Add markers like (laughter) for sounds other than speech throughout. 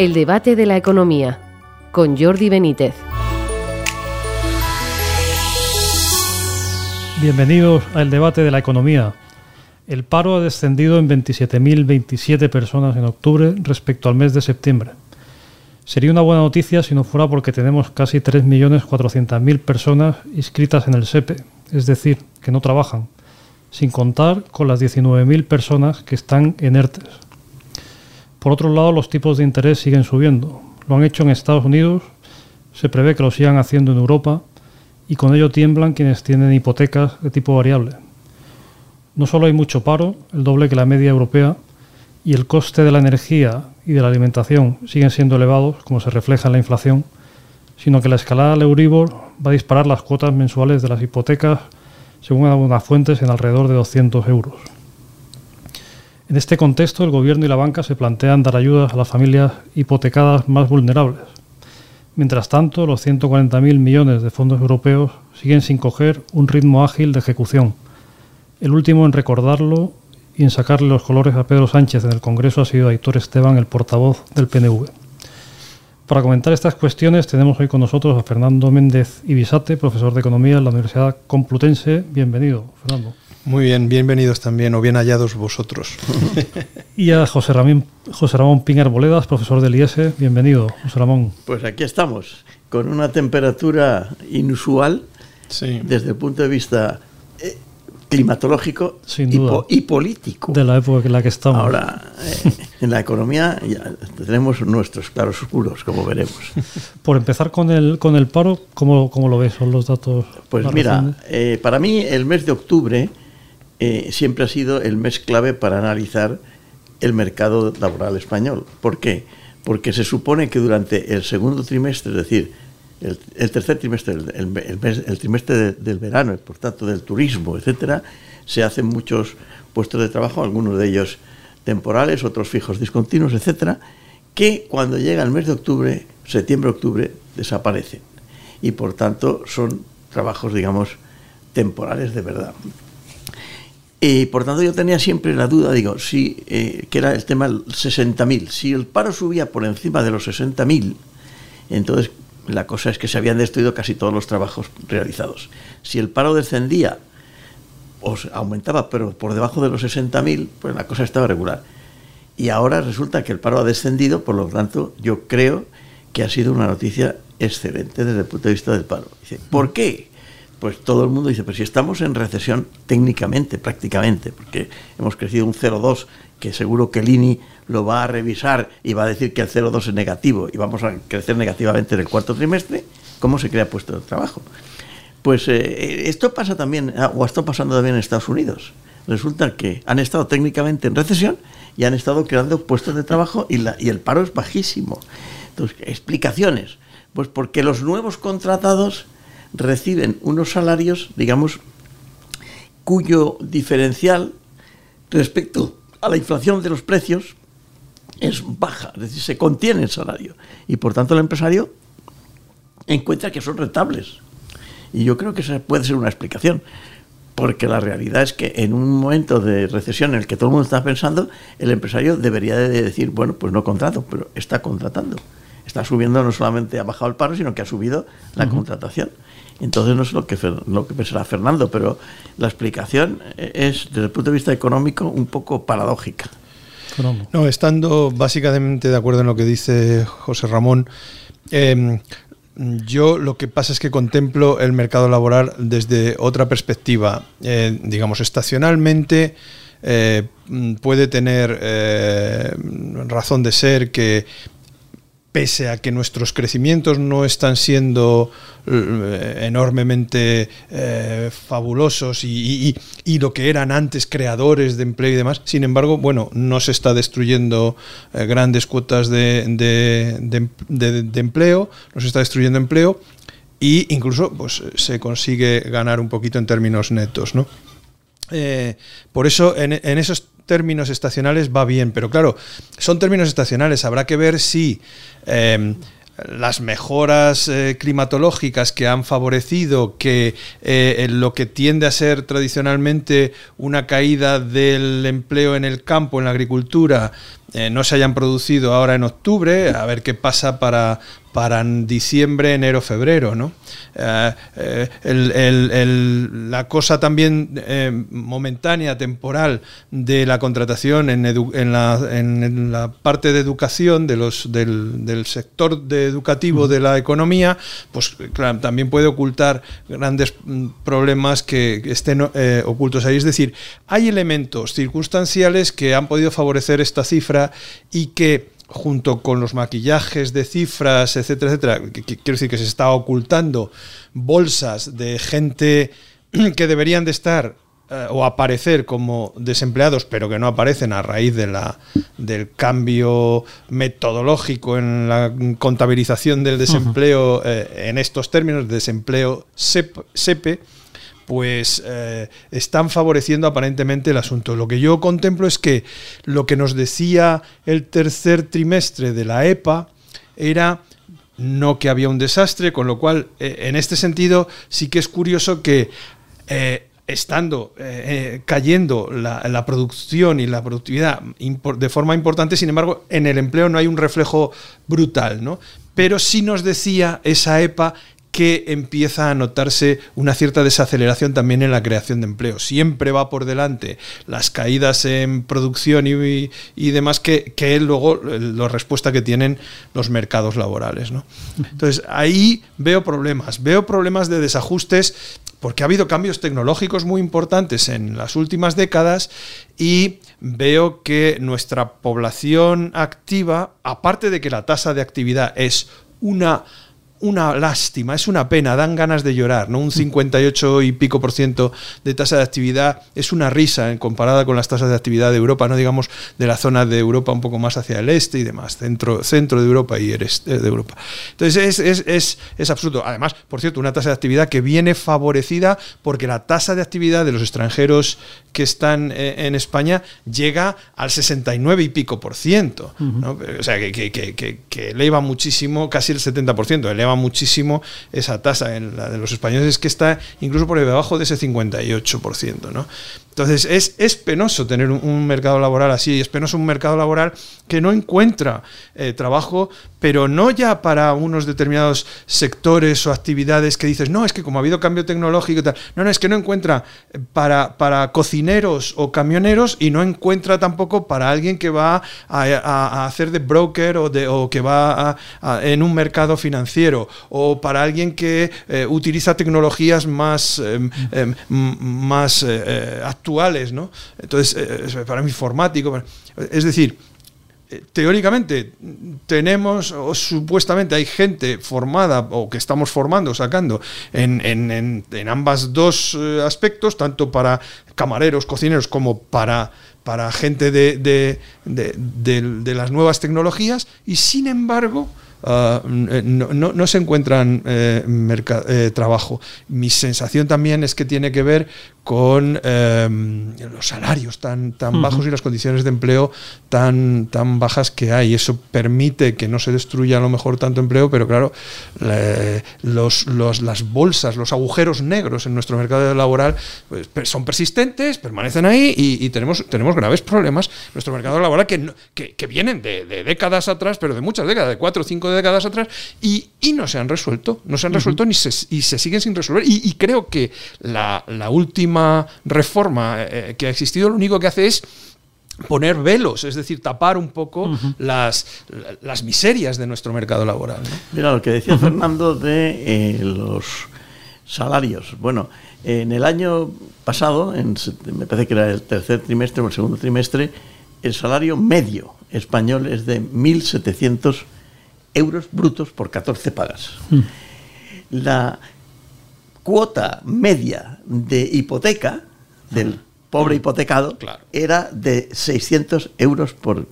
El debate de la economía con Jordi Benítez. Bienvenidos al debate de la economía. El paro ha descendido en 27.027 personas en octubre respecto al mes de septiembre. Sería una buena noticia si no fuera porque tenemos casi 3.400.000 personas inscritas en el SEPE, es decir, que no trabajan, sin contar con las 19.000 personas que están en ERTES. Por otro lado, los tipos de interés siguen subiendo. Lo han hecho en Estados Unidos, se prevé que lo sigan haciendo en Europa y con ello tiemblan quienes tienen hipotecas de tipo variable. No solo hay mucho paro, el doble que la media europea, y el coste de la energía y de la alimentación siguen siendo elevados, como se refleja en la inflación, sino que la escalada del Euribor va a disparar las cuotas mensuales de las hipotecas, según algunas fuentes, en alrededor de 200 euros. En este contexto, el Gobierno y la banca se plantean dar ayudas a las familias hipotecadas más vulnerables. Mientras tanto, los 140.000 millones de fondos europeos siguen sin coger un ritmo ágil de ejecución. El último en recordarlo y en sacarle los colores a Pedro Sánchez en el Congreso ha sido Aitor Esteban, el portavoz del PNV. Para comentar estas cuestiones tenemos hoy con nosotros a Fernando Méndez Ibisate, profesor de Economía en la Universidad Complutense. Bienvenido, Fernando. Muy bien, bienvenidos también o bien hallados vosotros. (laughs) y a José Ramón, José Ramón Piñar Boledas, profesor del IES. Bienvenido, José Ramón. Pues aquí estamos, con una temperatura inusual desde el punto de vista eh, climatológico y, político. De la época en la que estamos. Ahora, eh, en la economía ya tenemos nuestros claros oscuros, como veremos. (laughs) Por empezar con el, con el paro, ¿cómo, cómo lo ves? ¿Son los datos? Pues mira, eh, para mí el mes de octubre eh, siempre ha sido el mes clave para analizar el mercado laboral español. ¿Por qué? Porque se supone que durante el segundo trimestre, es decir, el, tercer trimestre, el, trimestre del verano, por tanto del turismo, etcétera, se hacen muchos puestos de trabajo, algunos de ellos temporales, otros fijos discontinuos, etcétera, que cuando llega el mes de octubre, septiembre-octubre, desaparecen. Y por tanto son trabajos, digamos, temporales de verdad. Y por tanto yo tenía siempre la duda, digo, si, eh, que era el tema 60.000. Si el paro subía por encima de los 60.000, entonces la cosa es que se habían destruido casi todos los trabajos realizados. Si el paro descendía o aumentaba, pero por debajo de los 60.000, pues la cosa estaba regular. Y ahora resulta que el paro ha descendido, por lo tanto yo creo que ha sido una noticia excelente desde el punto de vista del paro. ¿por qué? Pues todo el mundo dice, pero si estamos en recesión técnicamente, prácticamente, porque hemos crecido un 0,2, que seguro que el INI lo va a revisar y va a decir que el 0,2 es negativo y vamos a crecer negativamente en el cuarto trimestre, ¿cómo se crea puesto de trabajo? Pues eh, esto pasa también, ah, o está pasando también en Estados Unidos. Resulta que han estado técnicamente en recesión y han estado creando puestos de trabajo y, la, y el paro es bajísimo. Entonces, explicaciones. Pues porque los nuevos contratados reciben unos salarios, digamos, cuyo diferencial respecto a la inflación de los precios es baja, es decir, se contiene el salario. Y por tanto el empresario encuentra que son rentables. Y yo creo que esa puede ser una explicación. Porque la realidad es que en un momento de recesión en el que todo el mundo está pensando, el empresario debería de decir, bueno, pues no contrato, pero está contratando. Está subiendo, no solamente ha bajado el paro, sino que ha subido la contratación. Entonces no sé lo que, lo que pensará Fernando, pero la explicación es, desde el punto de vista económico, un poco paradójica. No, estando básicamente de acuerdo en lo que dice José Ramón, em, yo lo que pasa es que contemplo el mercado laboral desde otra perspectiva. Eh, digamos, estacionalmente eh, puede tener eh, razón de ser que pese a que nuestros crecimientos no están siendo eh, enormemente eh, fabulosos y, lo que eran antes creadores de empleo y demás, sin embargo, bueno, no se está destruyendo eh, grandes cuotas de, de, empleo, no se está destruyendo empleo e incluso pues, se consigue ganar un poquito en términos netos, ¿no? por eso, en, en, esos términos estacionales va bien, pero claro, son términos estacionales, habrá que ver si em, las mejoras eh, climatológicas que han favorecido que eh, lo que tiende a ser tradicionalmente una caída del empleo en el campo, en la agricultura, eh, no se hayan producido ahora en octubre, a ver qué pasa para, para diciembre, enero, febrero. ¿no? Eh, eh, la cosa también momentánea, temporal, de la contratación en, la, parte de educación de los, del, sector educativo de la economía, pues también puede ocultar grandes mm, problemas que estén ocultos ahí. Es decir, hay elementos circunstanciales que han podido favorecer esta cifra y que junto con los maquillajes de cifras, etcétera, etcétera, quiero decir que se está ocultando bolsas de gente (clears throat) que deberían de estar eh, o aparecer como desempleados, pero que no aparecen a raíz de la, del cambio metodológico en la contabilización del desempleo eh, en estos términos, desempleo SEPE pues eh, están favoreciendo aparentemente el asunto. Lo que yo contemplo es que lo que nos decía el tercer trimestre de la EPA era no que había un desastre, con lo cual, eh, en este sentido, sí que es curioso que eh, estando cayendo la, producción y la productividad de forma importante, sin embargo, en el empleo no hay un reflejo brutal, ¿no? Pero sí nos decía esa EPA que empieza a notarse una cierta desaceleración también en la creación de empleo. Siempre va por delante las caídas en producción y, demás que, luego la respuesta que tienen los mercados laborales. ¿no? Entonces ahí veo problemas, veo problemas de desajustes porque ha habido cambios tecnológicos muy importantes en las últimas décadas y veo que nuestra población activa, aparte de que la tasa de actividad es una una lástima, es una pena, dan ganas de llorar, ¿no? Un 58 y pico por ciento de tasa de actividad es una risa en comparada con las tasas de actividad de Europa, no digamos de la zona de Europa un poco más hacia el este y demás, centro, centro de Europa y el este de Europa. Entonces es, es, es, absurdo. Además, por cierto, una tasa de actividad que viene favorecida porque la tasa de actividad de los extranjeros que están eh, en España llega al 69 y pico por ciento, O sea, que, que, que, que eleva muchísimo, casi el 70 por muchísimo esa tasa. En la de los españoles es que está incluso por debajo de ese 58%. ¿no? Entonces es, es penoso tener un, mercado laboral así, es penoso un mercado laboral que no encuentra eh, trabajo, pero no ya para unos determinados sectores o actividades que dices, no, es que como ha habido cambio tecnológico y tal, no, no, es que no encuentra eh, para, para cocineros o camioneros y no encuentra tampoco para alguien que va a, hacer de broker o, de, o que va en un mercado financiero o para alguien que eh, utiliza tecnologías más, em, em, más actuales, ¿no? Entonces, eh, para mí informático, es decir, eh, teóricamente tenemos o supuestamente hay gente formada o que estamos formando, sacando en, en, ambas dos eh, aspectos, tanto para camareros, cocineros como para, para gente de, de las nuevas tecnologías y sin embargo Ah, eh, no, se encuentran eh, eh, trabajo. Mi sensación también es que tiene que ver con em, los salarios tan, tan bajos y las condiciones de empleo tan, tan bajas que hay. Eso permite que no se destruya a lo mejor tanto empleo, pero claro, los, las bolsas, los agujeros negros en nuestro mercado laboral pues, son persistentes, permanecen ahí y, tenemos, tenemos graves problemas en nuestro mercado laboral que, que, vienen de, de, décadas atrás, pero de muchas décadas, de cuatro o cinco décadas atrás y, no se han resuelto, no se han resuelto ni se, y se siguen sin resolver. Y, creo que la, última reforma eh, que ha existido lo único que hace es poner velos, es decir, tapar un poco las, las miserias de nuestro mercado laboral. Mira, lo que decía (laughs) Fernando de eh, los salarios. Bueno, en el año pasado, en, me parece que era el tercer trimestre o el segundo trimestre, el salario medio español es de 1.700 euros brutos por 14 pagas. Mm. La cuota media de hipoteca del pobre hipotecado era de 600 euros por,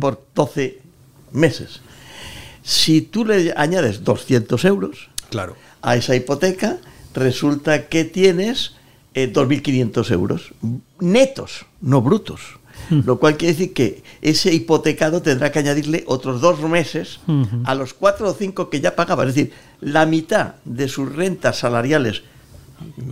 por 12 meses. Si tú le añades 200 euros claro. a esa hipoteca, resulta que tienes 2.500 eh, euros netos, no brutos. Lo cual quiere decir que ese hipotecado tendrá que añadirle otros dos meses a los cuatro o cinco que ya pagaba. Es decir, la mitad de sus rentas salariales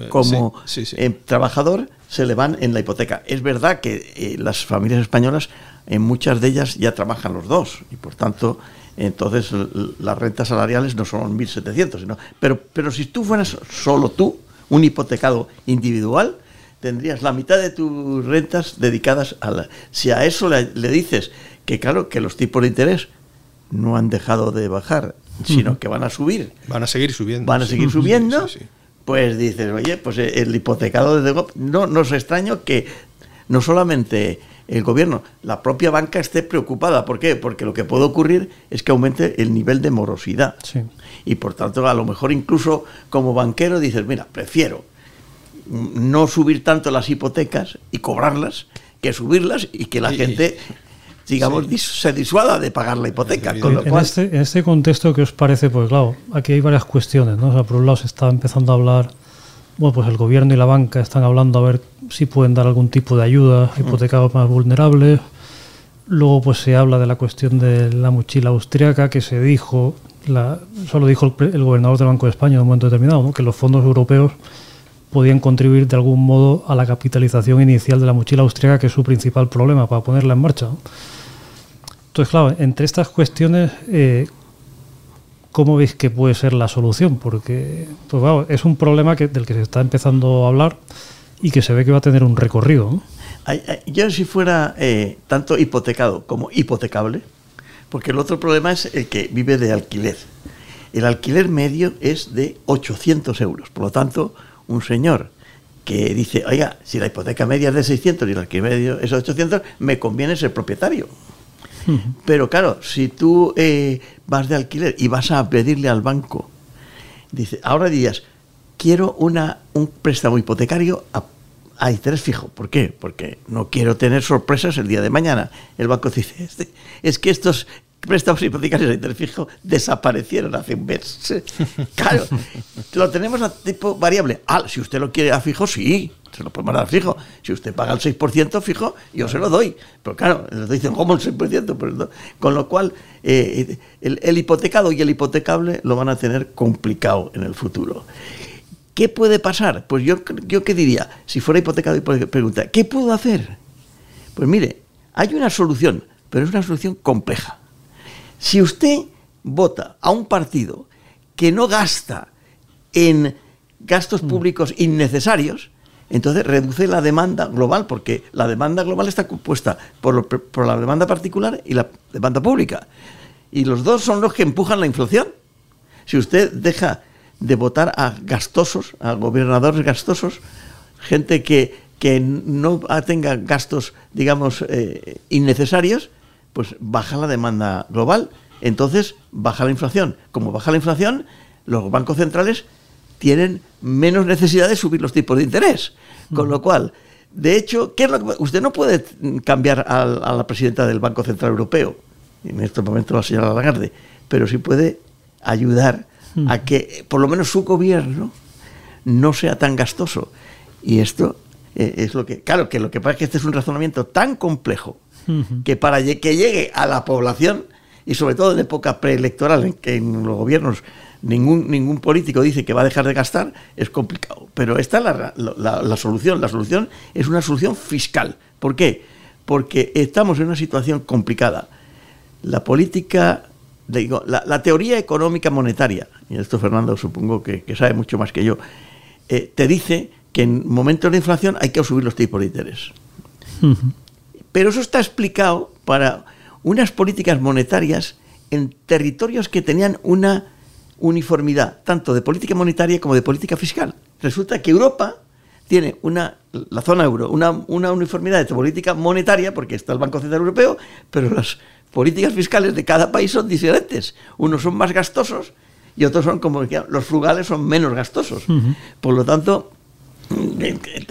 como Sí, sí, sí. eh, trabajador se le van en la hipoteca. Es verdad que eh, las familias españolas, en muchas de ellas ya trabajan los dos y por tanto, entonces las rentas salariales no son 1.700, sino, pero, pero si tú fueras solo tú, un hipotecado individual, tendrías la mitad de tus rentas dedicadas a la... Si a eso le, le dices que claro, que los tipos de interés no han dejado de bajar, sino que van a subir, Van a seguir subiendo. van a seguir subiendo. Pues dices, oye, pues eh, el hipotecado de Go- no nos extraño que no solamente el gobierno, la propia banca esté preocupada. ¿Por qué? Porque lo que puede ocurrir es que aumente el nivel de morosidad. Sí. Y por tanto, a lo mejor incluso como banquero dices, mira, prefiero no subir tanto las hipotecas y cobrarlas que subirlas y que la Y- gente, digamos, se disuada de pagar la hipoteca. Con lo En cual, este, en este contexto, ¿qué os parece? Pues claro, aquí hay varias cuestiones, ¿no? O sea, por un lado se está empezando a hablar, bueno, pues el gobierno y la banca están hablando a ver si pueden dar algún tipo de ayuda a hipotecados más vulnerables. Luego, pues se habla de la cuestión de la mochila austriaca, que se dijo, la, solo dijo el, el gobernador del Banco de España en un momento determinado, ¿no? que los fondos europeos podían contribuir de algún modo a la capitalización inicial de la mochila austriaca, que es su principal problema para ponerla en marcha. ¿no? Entonces, claro, entre estas cuestiones, eh, ¿cómo veis que puede ser la solución? Porque pues, claro, es un problema que, del que se está empezando a hablar y que se ve que va a tener un recorrido. ¿no? Yo si fuera eh, tanto hipotecado como hipotecable, porque el otro problema es el que vive de alquiler. El alquiler medio es de 800 euros. Por lo tanto, un señor que dice, oiga, si la hipoteca media es de 600 y el alquiler medio es de 800, me conviene ser propietario. Pero claro, si tú eh, vas de alquiler y vas a pedirle al banco, dice, ahora dirías, quiero una, un préstamo hipotecario a, a interés fijo. ¿Por qué? Porque no quiero tener sorpresas el día de mañana. El banco dice, "Este- es que estos préstamos hipotecarios a interés fijo desaparecieron hace un mes. (laughs) claro, lo tenemos a tipo variable. Ah, si usted lo quiere a fijo, sí, se lo podemos dar fijo. Si usted paga el 6% fijo, yo se lo doy. Pero claro, le dicen, ¿cómo el 6%? Pero no. Con lo cual, eh, el, el hipotecado y el hipotecable lo van a tener complicado en el futuro. ¿Qué puede pasar? Pues yo, yo qué diría, si fuera hipotecado y puede preguntar, ¿qué puedo hacer? Pues mire, hay una solución, pero es una solución compleja. Si usted vota a un partido que no gasta en gastos públicos innecesarios, entonces reduce la demanda global, porque la demanda global está compuesta por, por la demanda particular y la demanda pública. Y los dos son los que empujan la inflación. Si usted deja de votar a gastosos, a gobernadores gastosos, gente que, que no tenga gastos, digamos, eh, innecesarios, pues baja la demanda global. Entonces baja la inflación. Como baja la inflación, los bancos centrales tienen menos necesidad de subir los tipos de interés. Con lo cual, de hecho, ¿qué es lo que- usted no puede cambiar al- a, la presidenta del Banco Central Europeo, en este momento la señora Lagarde, pero sí puede ayudar a que por lo menos su gobierno no sea tan gastoso. Y esto eh, es lo que, claro, que lo que pasa es que este es un razonamiento tan complejo que para que llegue a la población, y sobre todo en época preelectoral, en que en los gobiernos ningún, ningún político dice que va a dejar de gastar, es complicado. Pero esta es la, la- la solución. La solución es una solución fiscal. ¿Por qué? Porque estamos en una situación complicada. La política, digo, la, la teoría económica monetaria, y esto Fernando supongo que, que sabe mucho más que yo, eh, te dice que en momentos de inflación hay que subir los tipos de interés. Pero eso está explicado para unas políticas monetarias en territorios que tenían una uniformidad, tanto de política monetaria como de política fiscal. Resulta que Europa tiene una, la zona euro, una, una uniformidad de política monetaria, porque está el Banco Central Europeo, pero las políticas fiscales de cada país son diferentes. Unos son más gastosos y otros son como los frugales son menos gastosos. Por lo tanto,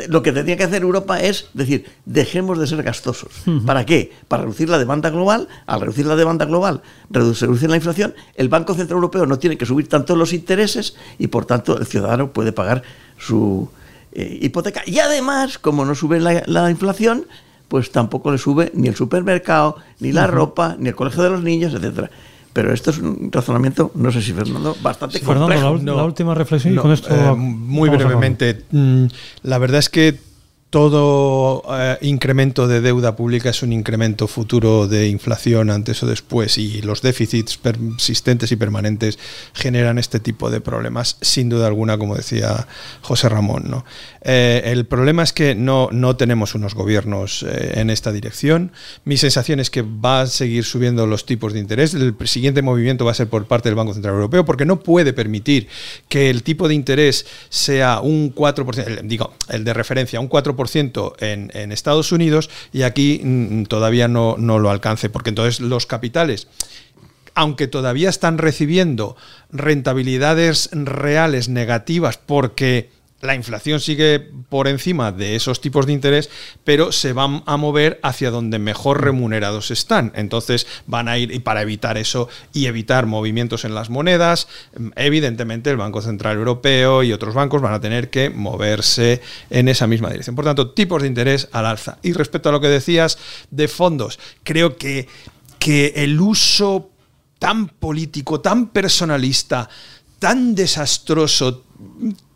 lo que tendría que hacer Europa es decir, dejemos de ser gastosos. ¿Para qué? Para reducir la demanda global. Al reducir la demanda global, reducir, la inflación, el Banco Central Europeo no tiene que subir tanto los intereses y por tanto el ciudadano puede pagar su eh, hipoteca. Y además, como no sube la, la inflación, pues tampoco le sube ni el supermercado, ni la ropa, ni el colegio de los niños, etcétera. Pero esto es un razonamiento, no sé si Fernando, bastante complejo. Fernando, la, última reflexión y con esto... Eh, muy brevemente, mm, la verdad es que todo eh, incremento de deuda pública es un incremento futuro de inflación antes o después y los déficits persistentes y permanentes generan este tipo de problemas, sin duda alguna, como decía José Ramón. ¿no? Eh, el problema es que no, no tenemos unos gobiernos eh, en esta dirección. Mi sensación es que va a seguir subiendo los tipos de interés. El siguiente movimiento va a ser por parte del Banco Central Europeo porque no puede permitir que el tipo de interés sea un 4%, digo, el de referencia, un 4% en, en Estados Unidos y aquí mm, todavía no, no lo alcance, porque entonces los capitales aunque todavía están recibiendo rentabilidades reales negativas porque la inflación sigue por encima de esos tipos de interés, pero se van a mover hacia donde mejor remunerados están. Entonces van a ir, y para evitar eso y evitar movimientos en las monedas, evidentemente el Banco Central Europeo y otros bancos van a tener que moverse en esa misma dirección. Por tanto, tipos de interés al alza. Y respecto a lo que decías de fondos, creo que, que el uso tan político, tan personalista, tan desastroso,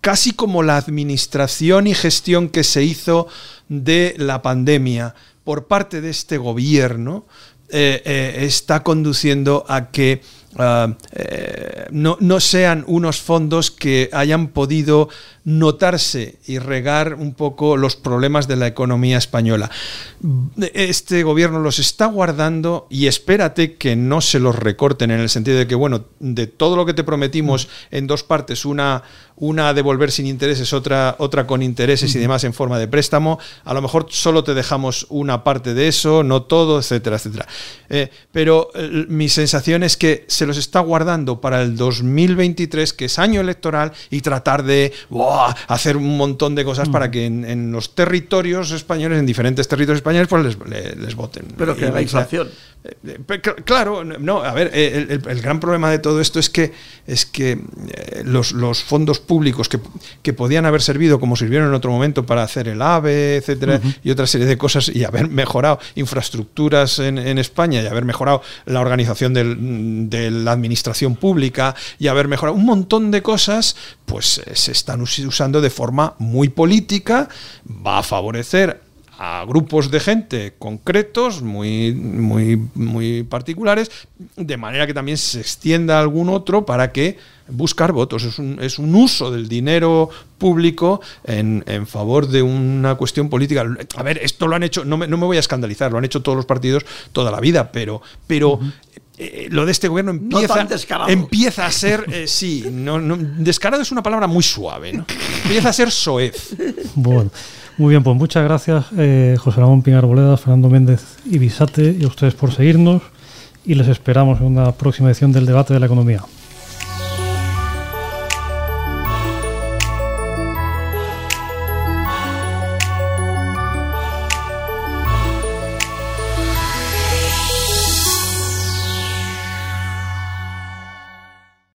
casi como la administración y gestión que se hizo de la pandemia por parte de este gobierno, eh, eh, está conduciendo a que ah, eh, no, no, sean unos fondos que hayan podido notarse y regar un poco los problemas de la economía española. Este gobierno los está guardando y espérate que no se los recorten en el sentido de que, bueno, de todo lo que te prometimos en dos partes, una, una a devolver sin intereses, otra, otra con intereses y demás en forma de préstamo, a lo mejor solo te dejamos una parte de eso, no todo, etcétera, etcétera. Eh, pero eh, mi sensación es que se los está guardando para el 2023, que es año electoral, y tratar de hacer un montón de cosas para que en, los territorios españoles, en diferentes territorios españoles, pues les, les, voten. Pero que la inflación. Eh, claro, no, a ver, el, gran problema de todo esto es que, es que los, los fondos públicos que, que, podían haber servido como sirvieron en otro momento para hacer el AVE, etcétera, y otra serie de cosas, y haber mejorado infraestructuras en, en España y haber mejorado la organización del, de la administración pública y haber mejorado un montón de cosas, pues eh, se están usando de forma muy política, va a favorecer a grupos de gente concretos, muy, muy, muy particulares, de manera que también se extienda a algún otro para que buscar votos. Es un, es un uso del dinero público en, en, favor de una cuestión política. A ver, esto lo han hecho, no me, no me voy a escandalizar, lo han hecho todos los partidos toda la vida, pero, pero eh, lo de este gobierno empieza, empieza a ser, eh, sí, no, descarado es una palabra muy suave, empieza a ser soez. Bueno. Muy bien, pues muchas gracias eh, José Ramón Pinar Boleda, Fernando Méndez y Bisate y a ustedes por seguirnos y les esperamos en una próxima edición del debate de la economía.